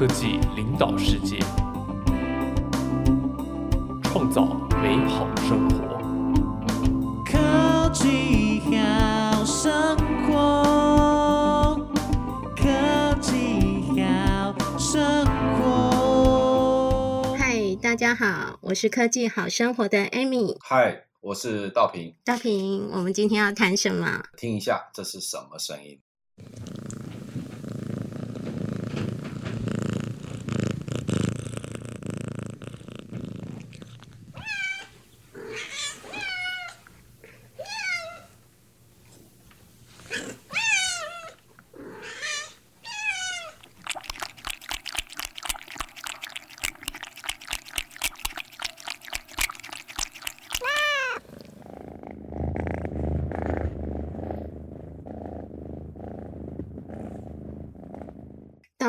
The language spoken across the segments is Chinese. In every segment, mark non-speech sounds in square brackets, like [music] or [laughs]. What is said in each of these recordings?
科技领导世界，创造美好生活。科技好生活，科技好生活。嗨，大家好，我是科技好生活的 Amy。嗨，我是道平。道平，我们今天要谈什么？听一下，这是什么声音？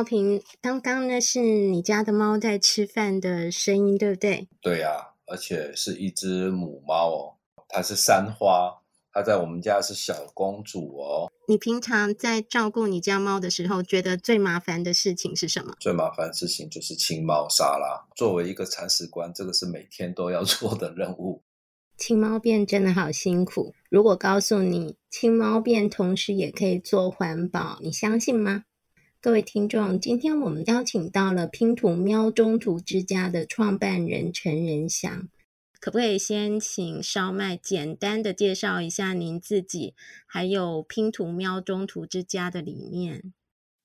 道平，刚刚呢是你家的猫在吃饭的声音，对不对？对呀、啊，而且是一只母猫哦，它是三花，它在我们家是小公主哦。你平常在照顾你家猫的时候，觉得最麻烦的事情是什么？最麻烦的事情就是清猫砂啦。作为一个铲屎官，这个是每天都要 [laughs] 做的任务。清猫便真的好辛苦。如果告诉你清猫便同时也可以做环保，你相信吗？各位听众，今天我们邀请到了拼图喵中途之家的创办人陈仁祥，可不可以先请烧麦简单的介绍一下您自己，还有拼图喵中途之家的理念？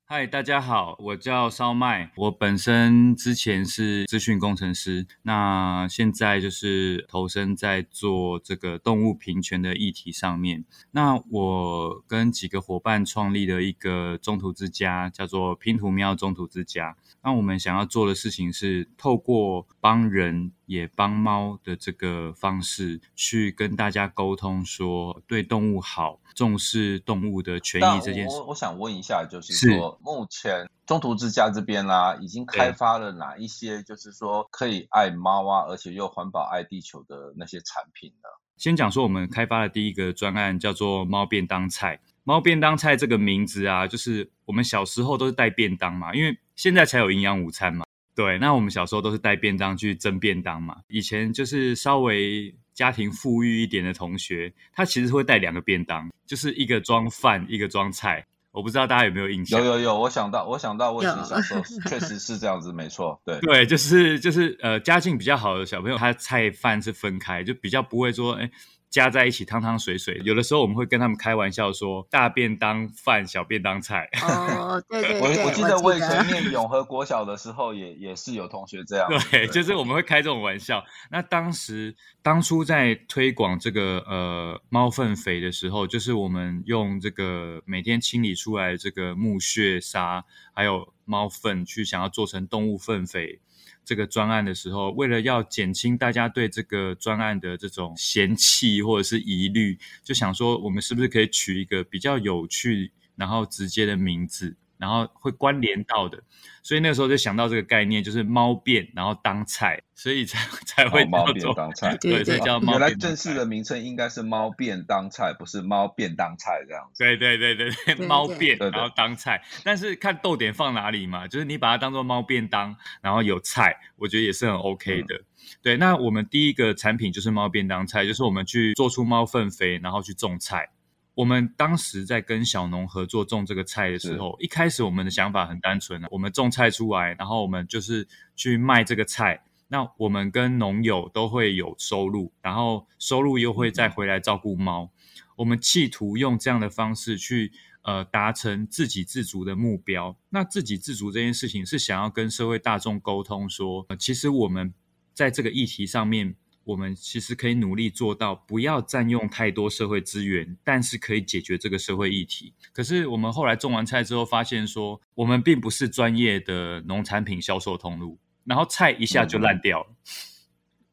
嗨，大家好，我叫烧麦。我本身之前是资讯工程师，那现在就是投身在做这个动物平权的议题上面。那我跟几个伙伴创立了一个中途之家，叫做拼图喵中途之家。那我们想要做的事情是透过帮人也帮猫的这个方式，去跟大家沟通，说对动物好，重视动物的权益这件事。我我想问一下，就是说，目前中途之家这边啦、啊，已经开发了哪一些，就是说可以爱猫啊，而且又环保爱地球的那些产品呢？先讲说，我们开发的第一个专案叫做猫便当菜。猫便当菜这个名字啊，就是我们小时候都是带便当嘛，因为现在才有营养午餐嘛。对，那我们小时候都是带便当去蒸便当嘛。以前就是稍微家庭富裕一点的同学，他其实会带两个便当，就是一个装饭，一个装菜。我不知道大家有没有印象？有有有，我想到，我想到，我以前小时候确实是这样子，没错。对对，就是就是呃，家境比较好的小朋友，他菜饭是分开，就比较不会说哎。加在一起汤汤水水，有的时候我们会跟他们开玩笑说大便当饭，小便当菜。哦，[laughs] 对对对，我我记得我以前念永和国小的时候也，也也是有同学这样。对，对就是我们会开这种玩笑。那当时当初在推广这个呃猫粪肥的时候，就是我们用这个每天清理出来的这个木屑沙，还有猫粪，去想要做成动物粪肥。这个专案的时候，为了要减轻大家对这个专案的这种嫌弃或者是疑虑，就想说我们是不是可以取一个比较有趣，然后直接的名字。然后会关联到的，所以那个时候就想到这个概念，就是猫便然后当菜，所以才才会猫便当菜。对，所以叫猫。原来正式的名称应该是猫便当菜，不是猫便当菜这样子。对对对对对，猫便然后当菜，但是看逗点放哪里嘛，就是你把它当做猫便当，然后有菜，我觉得也是很 OK 的。嗯、对，那我们第一个产品就是猫便当菜，就是我们去做出猫粪肥，然后去种菜。我们当时在跟小农合作种这个菜的时候，一开始我们的想法很单纯，我们种菜出来，然后我们就是去卖这个菜，那我们跟农友都会有收入，然后收入又会再回来照顾猫。我们企图用这样的方式去呃达成自给自足的目标。那自给自足这件事情是想要跟社会大众沟通说，呃，其实我们在这个议题上面。我们其实可以努力做到不要占用太多社会资源，但是可以解决这个社会议题。可是我们后来种完菜之后，发现说我们并不是专业的农产品销售通路，然后菜一下就烂掉了。嗯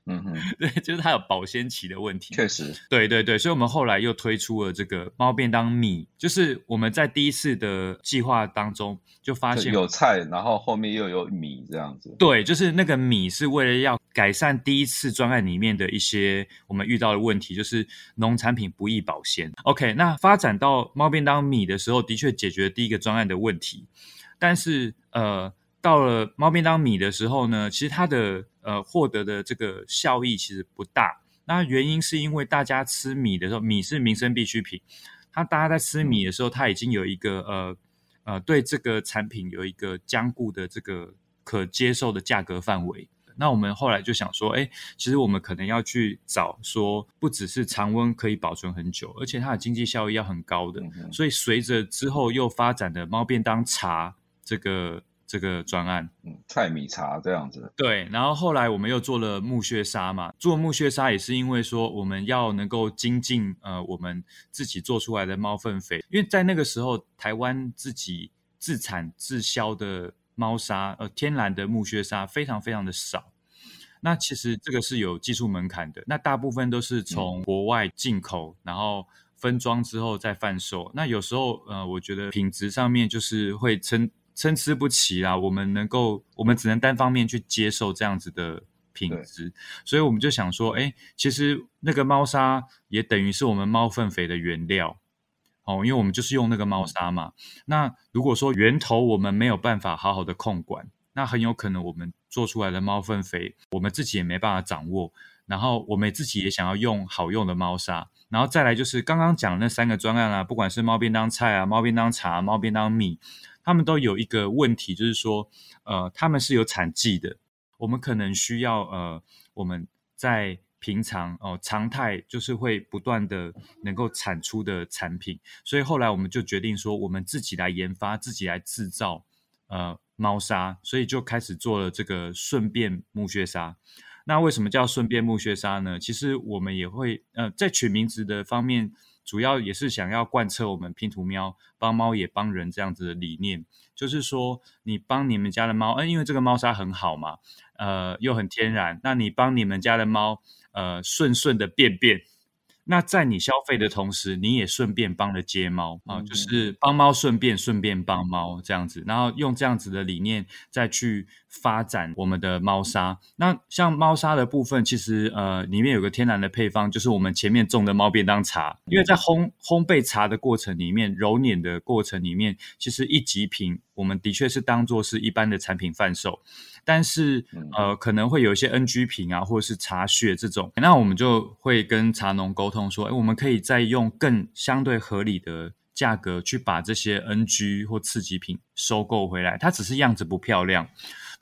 嗯哼，[laughs] 对，就是它有保鲜期的问题。确实，对对对，所以我们后来又推出了这个猫便当米，就是我们在第一次的计划当中就发现有菜，然后后面又有米这样子。对，就是那个米是为了要改善第一次专案里面的一些我们遇到的问题，就是农产品不易保鲜。OK，那发展到猫便当米的时候，的确解决了第一个专案的问题，但是呃。到了猫便当米的时候呢，其实它的呃获得的这个效益其实不大。那原因是因为大家吃米的时候，米是民生必需品，它大家在吃米的时候，它已经有一个呃呃对这个产品有一个僵固的这个可接受的价格范围。那我们后来就想说，哎，其实我们可能要去找说，不只是常温可以保存很久，而且它的经济效益要很高的。所以随着之后又发展的猫便当茶这个这个专案，嗯，菜米茶这样子。对，然后后来我们又做了木屑沙嘛，做木屑沙也是因为说我们要能够精进呃我们自己做出来的猫粪肥，因为在那个时候台湾自己自产自销的。猫砂，呃，天然的木屑砂非常非常的少。那其实这个是有技术门槛的。那大部分都是从国外进口，嗯、然后分装之后再贩售。那有时候，呃，我觉得品质上面就是会参参差不齐啦。我们能够，我们只能单方面去接受这样子的品质。所以我们就想说，哎，其实那个猫砂也等于是我们猫粪肥的原料。哦，因为我们就是用那个猫砂嘛。那如果说源头我们没有办法好好的控管，那很有可能我们做出来的猫粪肥，我们自己也没办法掌握。然后我们自己也想要用好用的猫砂。然后再来就是刚刚讲的那三个专案啊，不管是猫便当菜啊、猫便当茶、猫便当米，他们都有一个问题，就是说，呃，他们是有产季的，我们可能需要呃，我们在。平常哦，常态就是会不断的能够产出的产品，所以后来我们就决定说，我们自己来研发，自己来制造呃猫砂，所以就开始做了这个顺便木屑沙。那为什么叫顺便木屑沙呢？其实我们也会呃在取名字的方面，主要也是想要贯彻我们拼图喵帮猫也帮人这样子的理念，就是说你帮你们家的猫，嗯，因为这个猫砂很好嘛，呃，又很天然，那你帮你们家的猫。呃，顺顺的便便，那在你消费的同时，你也顺便帮了接猫啊，就是帮猫顺便顺便帮猫这样子，然后用这样子的理念再去发展我们的猫砂。那像猫砂的部分，其实呃里面有个天然的配方，就是我们前面种的猫便当茶，因为在烘烘焙茶的过程里面，揉捻的过程里面，其实一级品我们的确是当做是一般的产品贩售。但是，呃，可能会有一些 NG 品啊，或者是茶屑这种，那我们就会跟茶农沟通说，诶，我们可以再用更相对合理的价格去把这些 NG 或次级品收购回来。它只是样子不漂亮，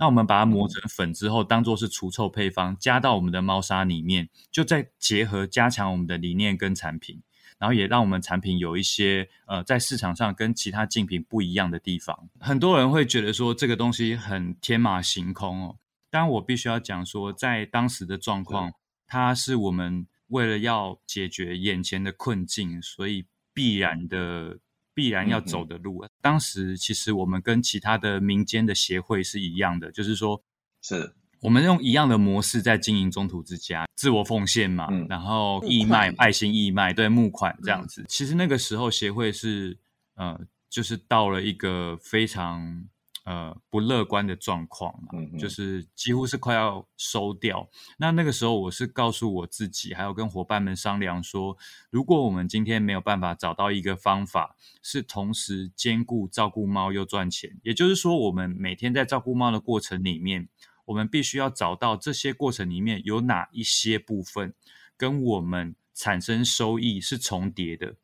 那我们把它磨成粉之后，当做是除臭配方，加到我们的猫砂里面，就再结合加强我们的理念跟产品。然后也让我们产品有一些呃，在市场上跟其他竞品不一样的地方。很多人会觉得说这个东西很天马行空哦。当然我必须要讲说，在当时的状况，它是我们为了要解决眼前的困境，所以必然的必然要走的路。当时其实我们跟其他的民间的协会是一样的，就是说是。我们用一样的模式在经营中途之家，自我奉献嘛，嗯、然后义卖、爱心义卖，对，募款这样子。嗯、其实那个时候协会是，呃，就是到了一个非常呃不乐观的状况嘛，嗯、就是几乎是快要收掉。那那个时候我是告诉我自己，还有跟伙伴们商量说，如果我们今天没有办法找到一个方法，是同时兼顾照顾猫又赚钱，也就是说，我们每天在照顾猫的过程里面。我们必须要找到这些过程里面有哪一些部分跟我们产生收益是重叠的。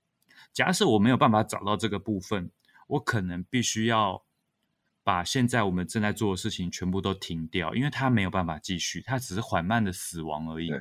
假设我没有办法找到这个部分，我可能必须要把现在我们正在做的事情全部都停掉，因为它没有办法继续，它只是缓慢的死亡而已。对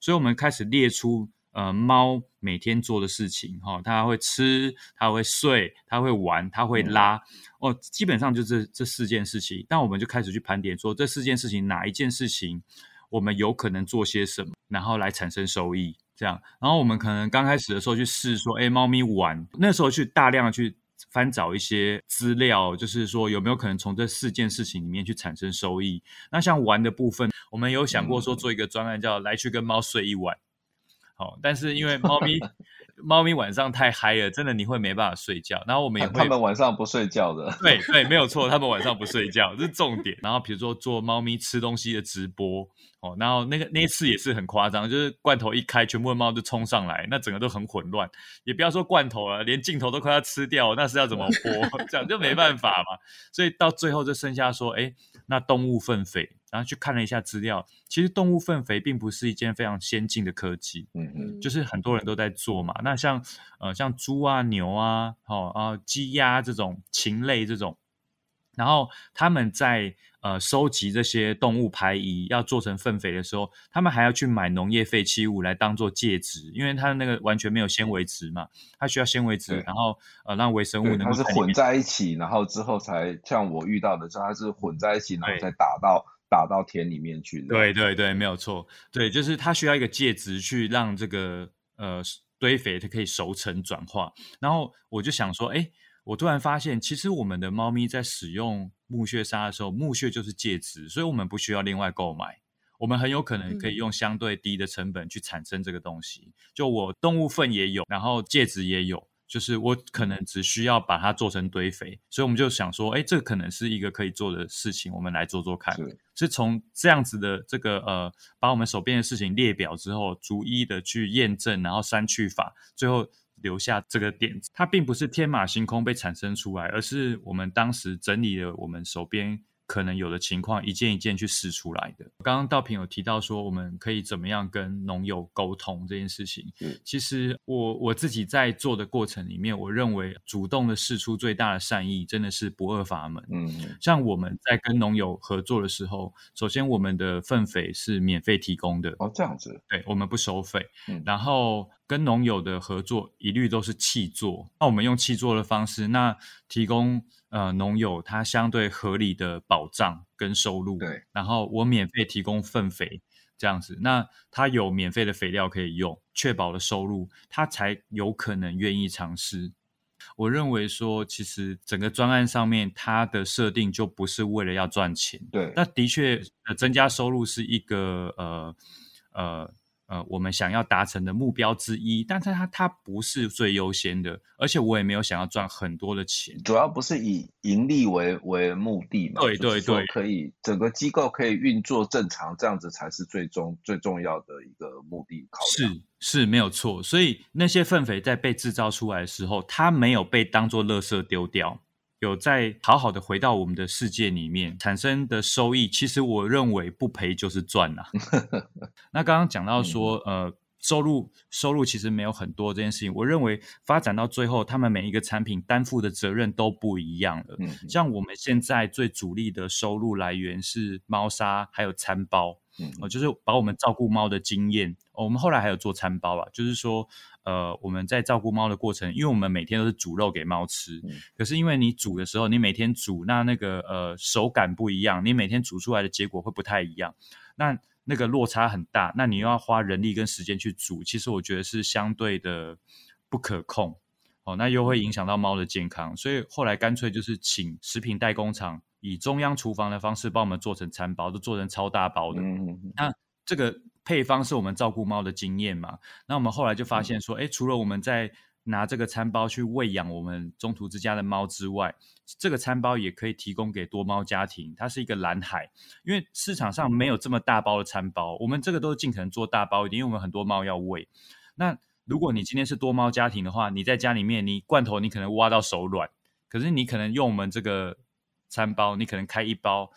所以，我们开始列出。呃，猫每天做的事情，哈、哦，它会吃，它会睡，它会玩，它会拉，哦，基本上就这这四件事情。那我们就开始去盘点，说这四件事情哪一件事情我们有可能做些什么，然后来产生收益，这样。然后我们可能刚开始的时候去试说，哎，猫咪玩，那时候去大量的去翻找一些资料，就是说有没有可能从这四件事情里面去产生收益。那像玩的部分，我们有想过说做一个专案，叫来去跟猫睡一晚。好，但是因为猫咪，[laughs] 猫咪晚上太嗨了，真的你会没办法睡觉。然后我们也 [laughs] 会，他们晚上不睡觉的。对对，没有错，他们晚上不睡觉，这是重点。然后比如说做猫咪吃东西的直播哦，然后那个那一次也是很夸张，就是罐头一开，全部的猫就冲上来，那整个都很混乱。也不要说罐头了，连镜头都快要吃掉，那是要怎么播？[laughs] 这样就没办法嘛。所以到最后就剩下说，哎，那动物粪肥。然后去看了一下资料，其实动物粪肥并不是一件非常先进的科技，嗯嗯，就是很多人都在做嘛。那像呃像猪啊、牛啊、好、哦、啊、鸡鸭这种禽类这种，然后他们在呃收集这些动物排遗要做成粪肥的时候，他们还要去买农业废弃物来当做介质，因为它那个完全没有纤维质嘛，它需要纤维质，然后呃让微生物能够它是混在一起，然后之后才像我遇到的时候，它是混在一起，然后再打到。打到田里面去。对对对，没有错。对，就是它需要一个介质去让这个呃堆肥它可以熟成转化。然后我就想说，哎，我突然发现，其实我们的猫咪在使用木屑沙的时候，木屑就是介质，所以我们不需要另外购买。我们很有可能可以用相对低的成本去产生这个东西。就我动物粪也有，然后介质也有。就是我可能只需要把它做成堆肥，所以我们就想说，哎，这可能是一个可以做的事情，我们来做做看。是，是从这样子的这个呃，把我们手边的事情列表之后，逐一的去验证，然后删去法，最后留下这个点子。它并不是天马行空被产生出来，而是我们当时整理了我们手边。可能有的情况，一件一件去试出来的。刚刚道平有提到说，我们可以怎么样跟农友沟通这件事情。嗯，其实我我自己在做的过程里面，我认为主动的试出最大的善意，真的是不二法门。嗯，像我们在跟农友合作的时候，首先我们的粪肥是免费提供的。哦，这样子。对，我们不收费。嗯，然后跟农友的合作一律都是契作。那我们用契作的方式，那提供。呃，农友他相对合理的保障跟收入，对，然后我免费提供粪肥这样子，那他有免费的肥料可以用，确保了收入，他才有可能愿意尝试。我认为说，其实整个专案上面它的设定就不是为了要赚钱，对，那的确，呃，增加收入是一个呃呃。呃，我们想要达成的目标之一，但是它它不是最优先的，而且我也没有想要赚很多的钱，主要不是以盈利为为目的嘛。对对对，可以整个机构可以运作正常，这样子才是最终最重要的一个目的考量。是是没有错，所以那些粪肥在被制造出来的时候，它没有被当做垃圾丢掉。有在好好的回到我们的世界里面产生的收益，其实我认为不赔就是赚呐、啊。那刚刚讲到说，呃，收入收入其实没有很多这件事情，我认为发展到最后，他们每一个产品担负的责任都不一样了。像我们现在最主力的收入来源是猫砂，还有餐包。嗯，哦，就是把我们照顾猫的经验，哦，我们后来还有做餐包啊，就是说，呃，我们在照顾猫的过程，因为我们每天都是煮肉给猫吃，嗯，可是因为你煮的时候，你每天煮，那那个呃手感不一样，你每天煮出来的结果会不太一样，那那个落差很大，那你又要花人力跟时间去煮，其实我觉得是相对的不可控，哦，那又会影响到猫的健康，所以后来干脆就是请食品代工厂。以中央厨房的方式帮我们做成餐包，都做成超大包的。嗯，那这个配方是我们照顾猫的经验嘛？那我们后来就发现说，哎，除了我们在拿这个餐包去喂养我们中途之家的猫之外，这个餐包也可以提供给多猫家庭。它是一个蓝海，因为市场上没有这么大包的餐包，我们这个都是尽可能做大包一点，因为我们很多猫要喂。那如果你今天是多猫家庭的话，你在家里面，你罐头你可能挖到手软，可是你可能用我们这个。餐包，你可能开一包，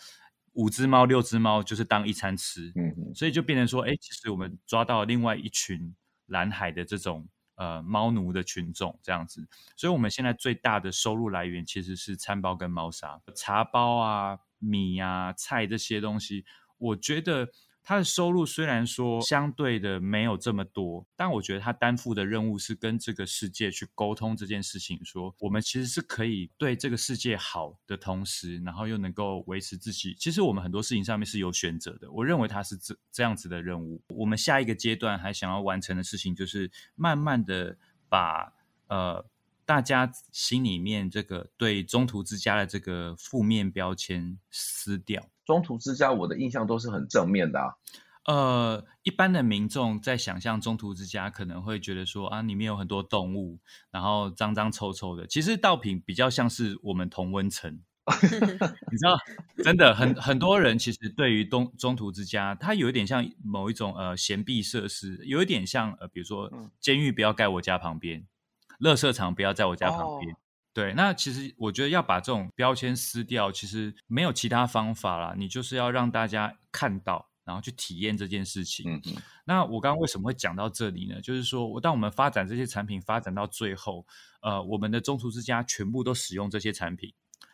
五只猫、六只猫就是当一餐吃，所以就变成说，哎，其实我们抓到另外一群蓝海的这种呃猫奴的群众这样子，所以我们现在最大的收入来源其实是餐包跟猫砂、茶包啊、米啊、菜这些东西，我觉得。他的收入虽然说相对的没有这么多，但我觉得他担负的任务是跟这个世界去沟通这件事情，说我们其实是可以对这个世界好的同时，然后又能够维持自己。其实我们很多事情上面是有选择的，我认为他是这这样子的任务。我们下一个阶段还想要完成的事情，就是慢慢的把呃大家心里面这个对中途之家的这个负面标签撕掉。中途之家，我的印象都是很正面的啊。呃，一般的民众在想象中途之家，可能会觉得说啊，里面有很多动物，然后脏脏臭臭的。其实道品比较像是我们同温层，[laughs] 你知道，真的很很多人其实对于东中途之家，它有一点像某一种呃闲闭设施，有一点像呃，比如说监狱不要盖我家旁边，垃圾场不要在我家旁边。哦、对，那其实我觉得要把这种标签撕掉，其实没有其他方法啦，你就是要让大家看到。然后去体验这件事情。嗯嗯。那我刚刚为什么会讲到这里呢？就是说，我当我们发展这些产品发展到最后，呃，我们的中厨之家全部都使用这些产品，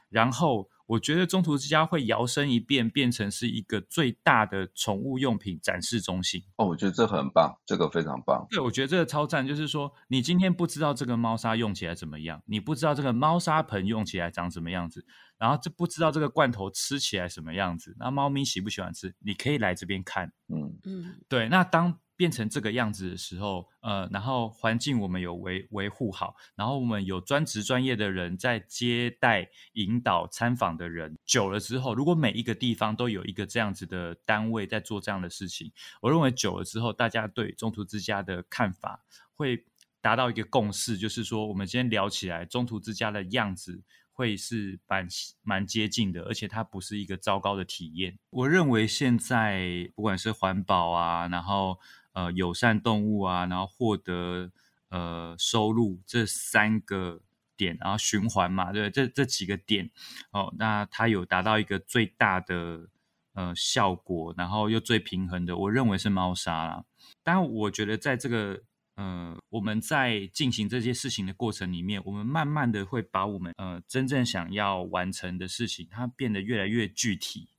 然后。我觉得中途之家会摇身一变，变成是一个最大的宠物用品展示中心。哦，我觉得这很棒，这个非常棒。对，我觉得这个超赞，就是说，你今天不知道这个猫砂用起来怎么样，你不知道这个猫砂盆用起来长什么样子，然后这不知道这个罐头吃起来什么样子，那猫咪喜不喜欢吃，你可以来这边看。嗯嗯，对，那当。变成这个样子的时候，呃，然后环境我们有维维护好，然后我们有专职专业的人在接待、引导、参访的人，久了之后，如果每一个地方都有一个这样子的单位在做这样的事情，我认为久了之后，大家对中途之家的看法会达到一个共识，就是说，我们今天聊起来，中途之家的样子。会是蛮蛮接近的，而且它不是一个糟糕的体验。我认为现在不管是环保啊，然后呃友善动物啊，然后获得呃收入这三个点，然后循环嘛，对，这这几个点哦，那它有达到一个最大的呃效果，然后又最平衡的，我认为是猫砂啦。但我觉得在这个。呃，我们在进行这些事情的过程里面，我们慢慢的会把我们呃真正想要完成的事情，它变得越来越具体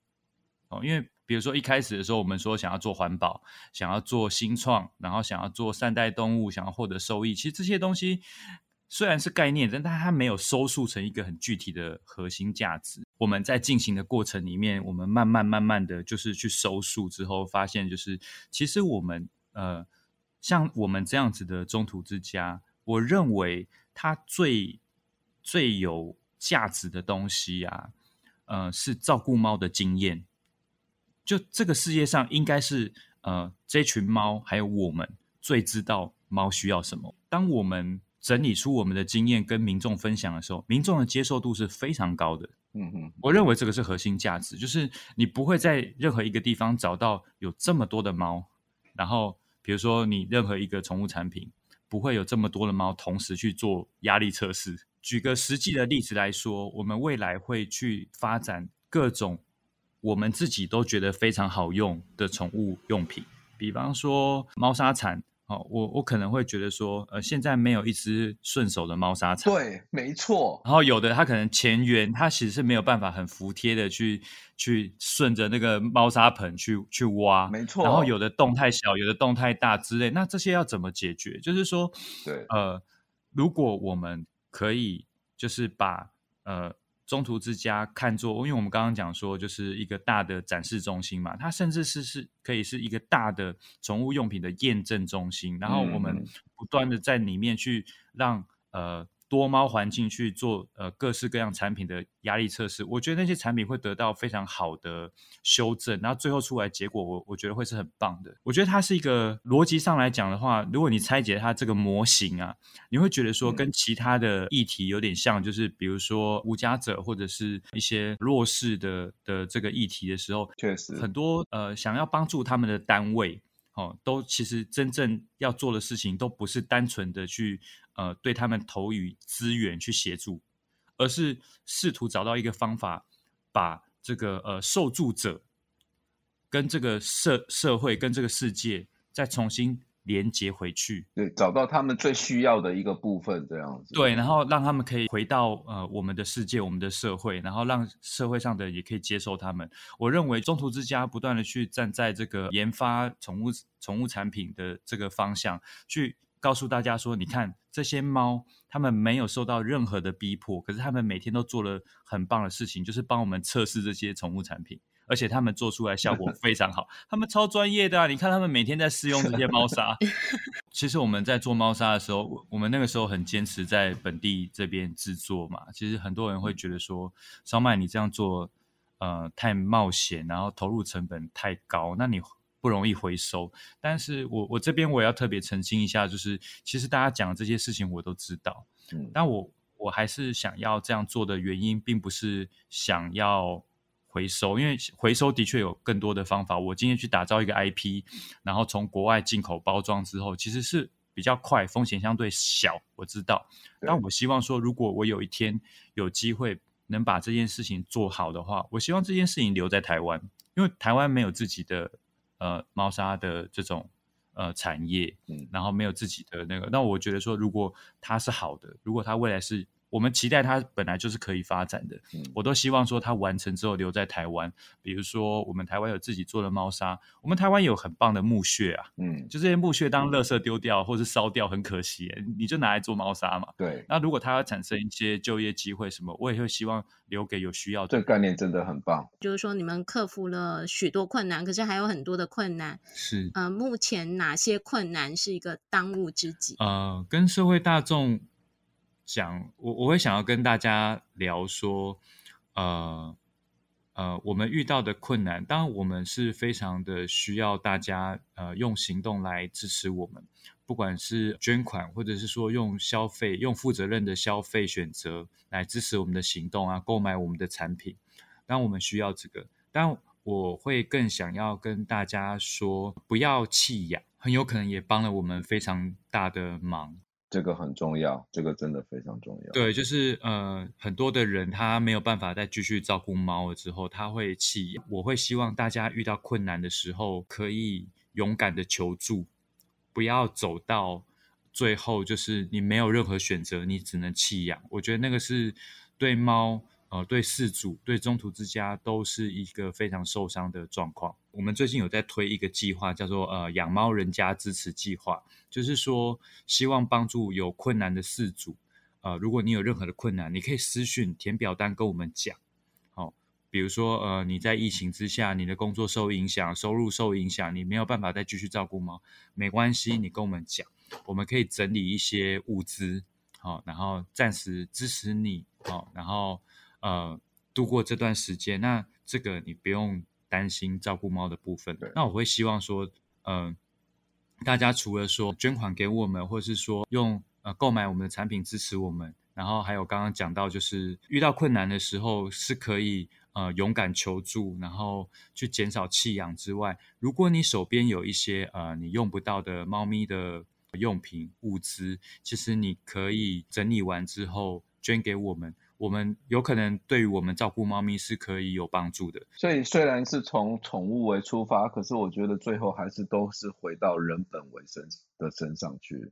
哦。因为比如说一开始的时候，我们说想要做环保，想要做新创，然后想要做善待动物，想要获得收益，其实这些东西虽然是概念，但它没有收束成一个很具体的核心价值。我们在进行的过程里面，我们慢慢慢慢的就是去收束之后，发现就是其实我们呃。像我们这样子的中途之家，我认为它最最有价值的东西啊，呃，是照顾猫的经验。就这个世界上，应该是呃，这群猫还有我们最知道猫需要什么。当我们整理出我们的经验跟民众分享的时候，民众的接受度是非常高的。嗯嗯，我认为这个是核心价值，就是你不会在任何一个地方找到有这么多的猫，然后。比如说，你任何一个宠物产品不会有这么多的猫同时去做压力测试。举个实际的例子来说，我们未来会去发展各种我们自己都觉得非常好用的宠物用品，比方说猫砂铲。哦，我我可能会觉得说，呃，现在没有一只顺手的猫砂铲。对，没错。然后有的它可能前缘，它其实是没有办法很服帖的去去顺着那个猫砂盆去去挖。没错。然后有的洞太小，有的洞太大之类，那这些要怎么解决？就是说，对，呃，如果我们可以就是把呃。中途之家看作，因为我们刚刚讲说，就是一个大的展示中心嘛，它甚至是是可以是一个大的宠物用品的验证中心，然后我们不断的在里面去让呃。多猫环境去做呃各式各样产品的压力测试，我觉得那些产品会得到非常好的修正，然后最后出来结果我我觉得会是很棒的。我觉得它是一个逻辑上来讲的话，如果你拆解它这个模型啊，你会觉得说跟其他的议题有点像，就是比如说无家者或者是一些弱势的的这个议题的时候，确实很多呃想要帮助他们的单位。哦，都其实真正要做的事情，都不是单纯的去呃对他们投予资源去协助，而是试图找到一个方法，把这个呃受助者跟这个社社会跟这个世界再重新。连接回去，对，找到他们最需要的一个部分，这样子。对，然后让他们可以回到呃我们的世界，我们的社会，然后让社会上的人也可以接受他们。我认为中途之家不断的去站在这个研发宠物宠物产品的这个方向，去告诉大家说，你看这些猫，他们没有受到任何的逼迫，可是他们每天都做了很棒的事情，就是帮我们测试这些宠物产品。而且他们做出来效果 [laughs] 非常好，他们超专业的啊！你看他们每天在试用这些猫砂。[laughs] 其实我们在做猫砂的时候，我们那个时候很坚持在本地这边制作嘛。其实很多人会觉得说，烧麦你这样做，呃，太冒险，然后投入成本太高。那你不容易回收。但是我我这边我也要特别澄清一下，就是其实大家讲的这些事情我都知道，嗯，但我我还是想要这样做的原因，并不是想要回收，因为回收的确有更多的方法。我今天去打造一个 IP，然后从国外进口包装之后，其实是比较快，风险相对小，我知道。但我希望说，如果我有一天有机会能把这件事情做好的话，我希望这件事情留在台湾，因为台湾没有自己的呃猫砂的这种呃产业，嗯，然后没有自己的那个。那我觉得说，如果它是好的，如果它未来是。我们期待它本来就是可以发展的，嗯、我都希望说它完成之后留在台湾。比如说，我们台湾有自己做的猫砂，我们台湾有很棒的木屑啊，嗯，就这些木屑当垃圾丢掉或是烧掉很可惜，你就拿来做猫砂嘛。对。那如果它要产生一些就业机会什么，我也会希望留给有需要的。这个概念真的很棒。就是说，你们克服了许多困难，可是还有很多的困难。是。呃，目前哪些困难是一个当务之急？呃，跟社会大众。讲我我会想要跟大家聊说，呃呃，我们遇到的困难，当然我们是非常的需要大家呃用行动来支持我们，不管是捐款或者是说用消费，用负责任的消费选择来支持我们的行动啊，购买我们的产品，当我们需要这个，但我会更想要跟大家说，不要弃养，很有可能也帮了我们非常大的忙。这个很重要，这个真的非常重要。对，就是呃，很多的人他没有办法再继续照顾猫了之后，他会弃养。我会希望大家遇到困难的时候，可以勇敢的求助，不要走到最后，就是你没有任何选择，你只能弃养。我觉得那个是对猫。呃，对饲主、对中途之家都是一个非常受伤的状况。我们最近有在推一个计划，叫做“呃养猫人家支持计划”，就是说希望帮助有困难的事主。呃，如果你有任何的困难，你可以私讯填表单跟我们讲。好、比如说呃你在疫情之下，你的工作受影响，收入受影响，你没有办法再继续照顾猫，没关系，你跟我们讲，我们可以整理一些物资，好、然后暂时支持你，好、然后。呃，度过这段时间，那这个你不用担心照顾猫的部分。那我会希望说，嗯、呃，大家除了说捐款给我们，或是说用呃购买我们的产品支持我们，然后还有刚刚讲到，就是遇到困难的时候是可以呃勇敢求助，然后去减少弃养之外，如果你手边有一些呃你用不到的猫咪的用品物资，其实你可以整理完之后捐给我们。我们有可能对于我们照顾猫咪是可以有帮助的。所以虽然是从宠物为出发，可是我觉得最后还是都是回到人本为身的身上去。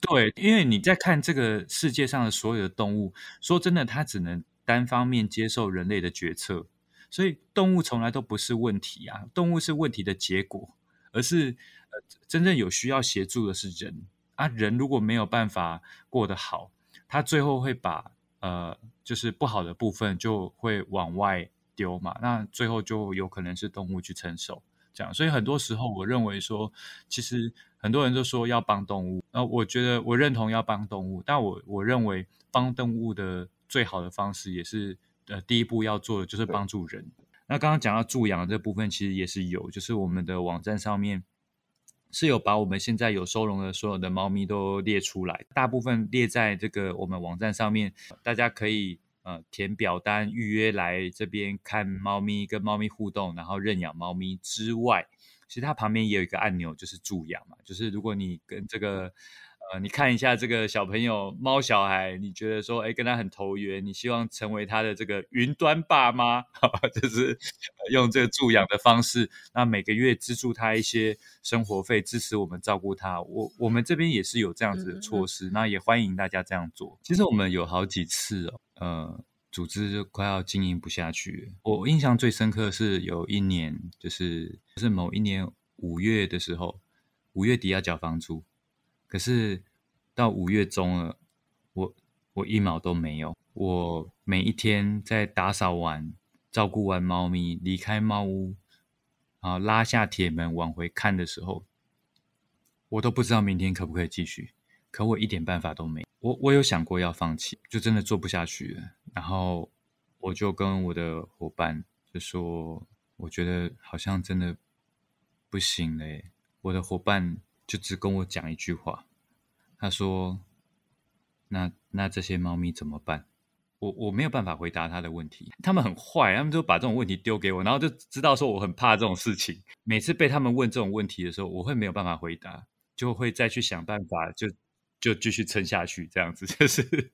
对，因为你在看这个世界上的所有的动物，说真的，它只能单方面接受人类的决策，所以动物从来都不是问题啊，动物是问题的结果，而是呃真正有需要协助的是人啊，人如果没有办法过得好，他最后会把。呃，就是不好的部分就会往外丢嘛，那最后就有可能是动物去承受这样，所以很多时候我认为说，其实很多人都说要帮动物，那我觉得我认同要帮动物，但我我认为帮动物的最好的方式也是呃第一步要做的就是帮助人。那刚刚讲到助养这部分，其实也是有，就是我们的网站上面。是有把我们现在有收容的所有的猫咪都列出来，大部分列在这个我们网站上面，大家可以呃填表单预约来这边看猫咪，跟猫咪互动，然后认养猫咪之外，其实它旁边也有一个按钮，就是助养嘛，就是如果你跟这个。呃，你看一下这个小朋友猫小孩，你觉得说，哎，跟他很投缘，你希望成为他的这个云端爸妈，[laughs] 就是用这个助养的方式，那每个月资助他一些生活费，支持我们照顾他。我我们这边也是有这样子的措施，那也欢迎大家这样做。其实我们有好几次哦，呃，组织就快要经营不下去。我印象最深刻是有一年，就是就是某一年五月的时候，五月底要缴房租。可是到五月中了，我我一毛都没有。我每一天在打扫完、照顾完猫咪，离开猫屋，啊，拉下铁门往回看的时候，我都不知道明天可不可以继续。可我一点办法都没。我我有想过要放弃，就真的做不下去了。然后我就跟我的伙伴就说，我觉得好像真的不行嘞，我的伙伴就只跟我讲一句话，他说：“那那这些猫咪怎么办？”我我没有办法回答他的问题，他们很坏，他们就把这种问题丢给我，然后就知道说我很怕这种事情。每次被他们问这种问题的时候，我会没有办法回答，就会再去想办法，就就继续撑下去，这样子 [laughs] 就是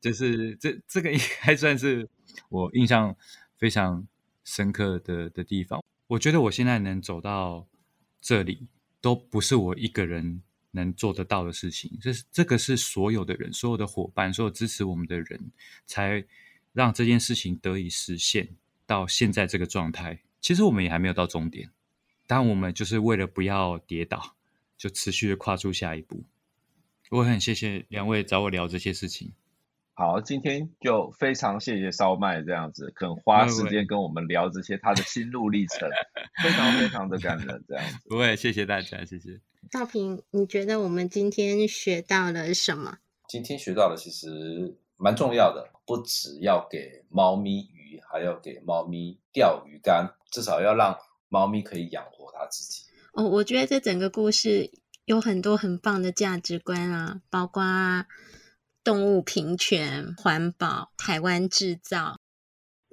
就是这这个应该算是我印象非常深刻的的地方。我觉得我现在能走到这里，都不是我一个人能做得到的事情。这是这个是所有的人、所有的伙伴、所有支持我们的人，才让这件事情得以实现到现在这个状态。其实我们也还没有到终点，但我们就是为了不要跌倒，就持续的跨出下一步。我很谢谢两位找我聊这些事情。好，今天就非常谢谢烧麦这样子，肯花时间跟我们聊这些他的心路历程，[laughs] 非常非常的感人这样子。不会，谢谢大家，谢谢。赵平，你觉得我们今天学到了什么？今天学到了其实蛮重要的，不只要给猫咪鱼，还要给猫咪钓鱼竿，至少要让猫咪可以养活它自己。哦，我觉得这整个故事有很多很棒的价值观啊，包括啊。动物平权、环保、台湾制造。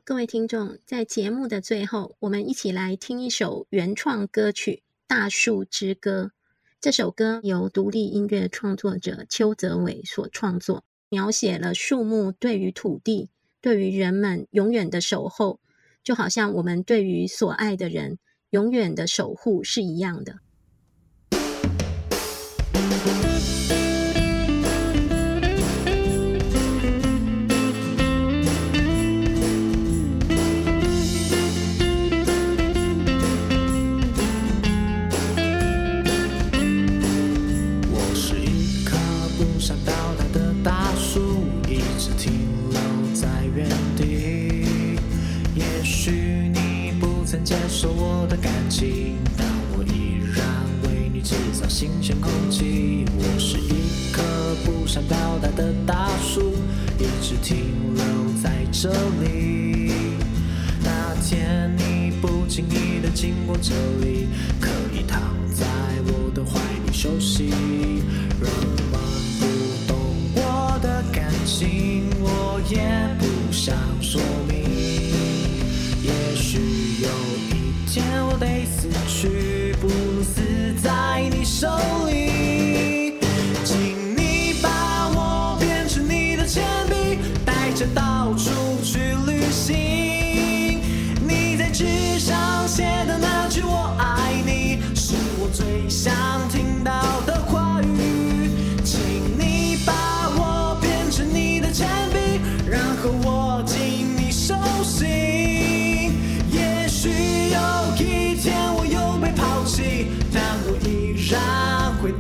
各位听众，在节目的最后，我们一起来听一首原创歌曲《大树之歌》。这首歌由独立音乐创作者邱泽伟所创作，描写了树木对于土地、对于人们永远的守候，就好像我们对于所爱的人永远的守护是一样的。但我依然为你制造新鲜空气我是一棵不想长达的大树一直停留在这里。那天你不经意的经过这里可以躺在我的怀里休息。人们不懂我的感情我也不想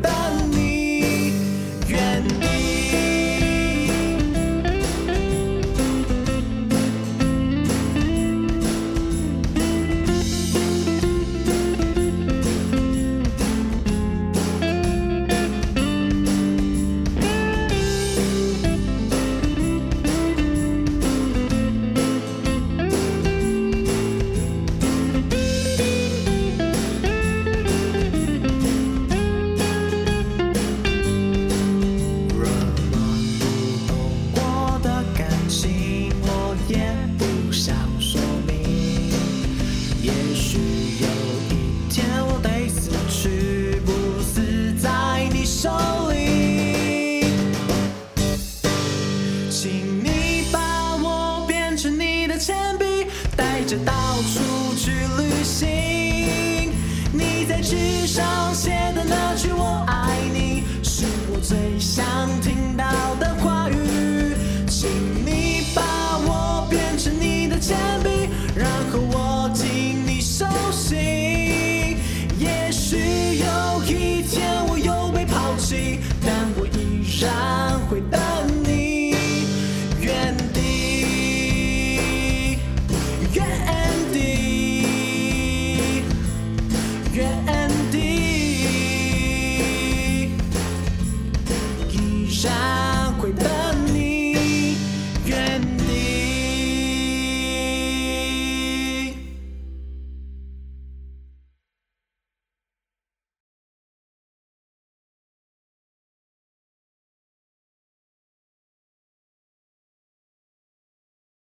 dan me. 纸上写的那句“我爱你”，是我最想听到的话。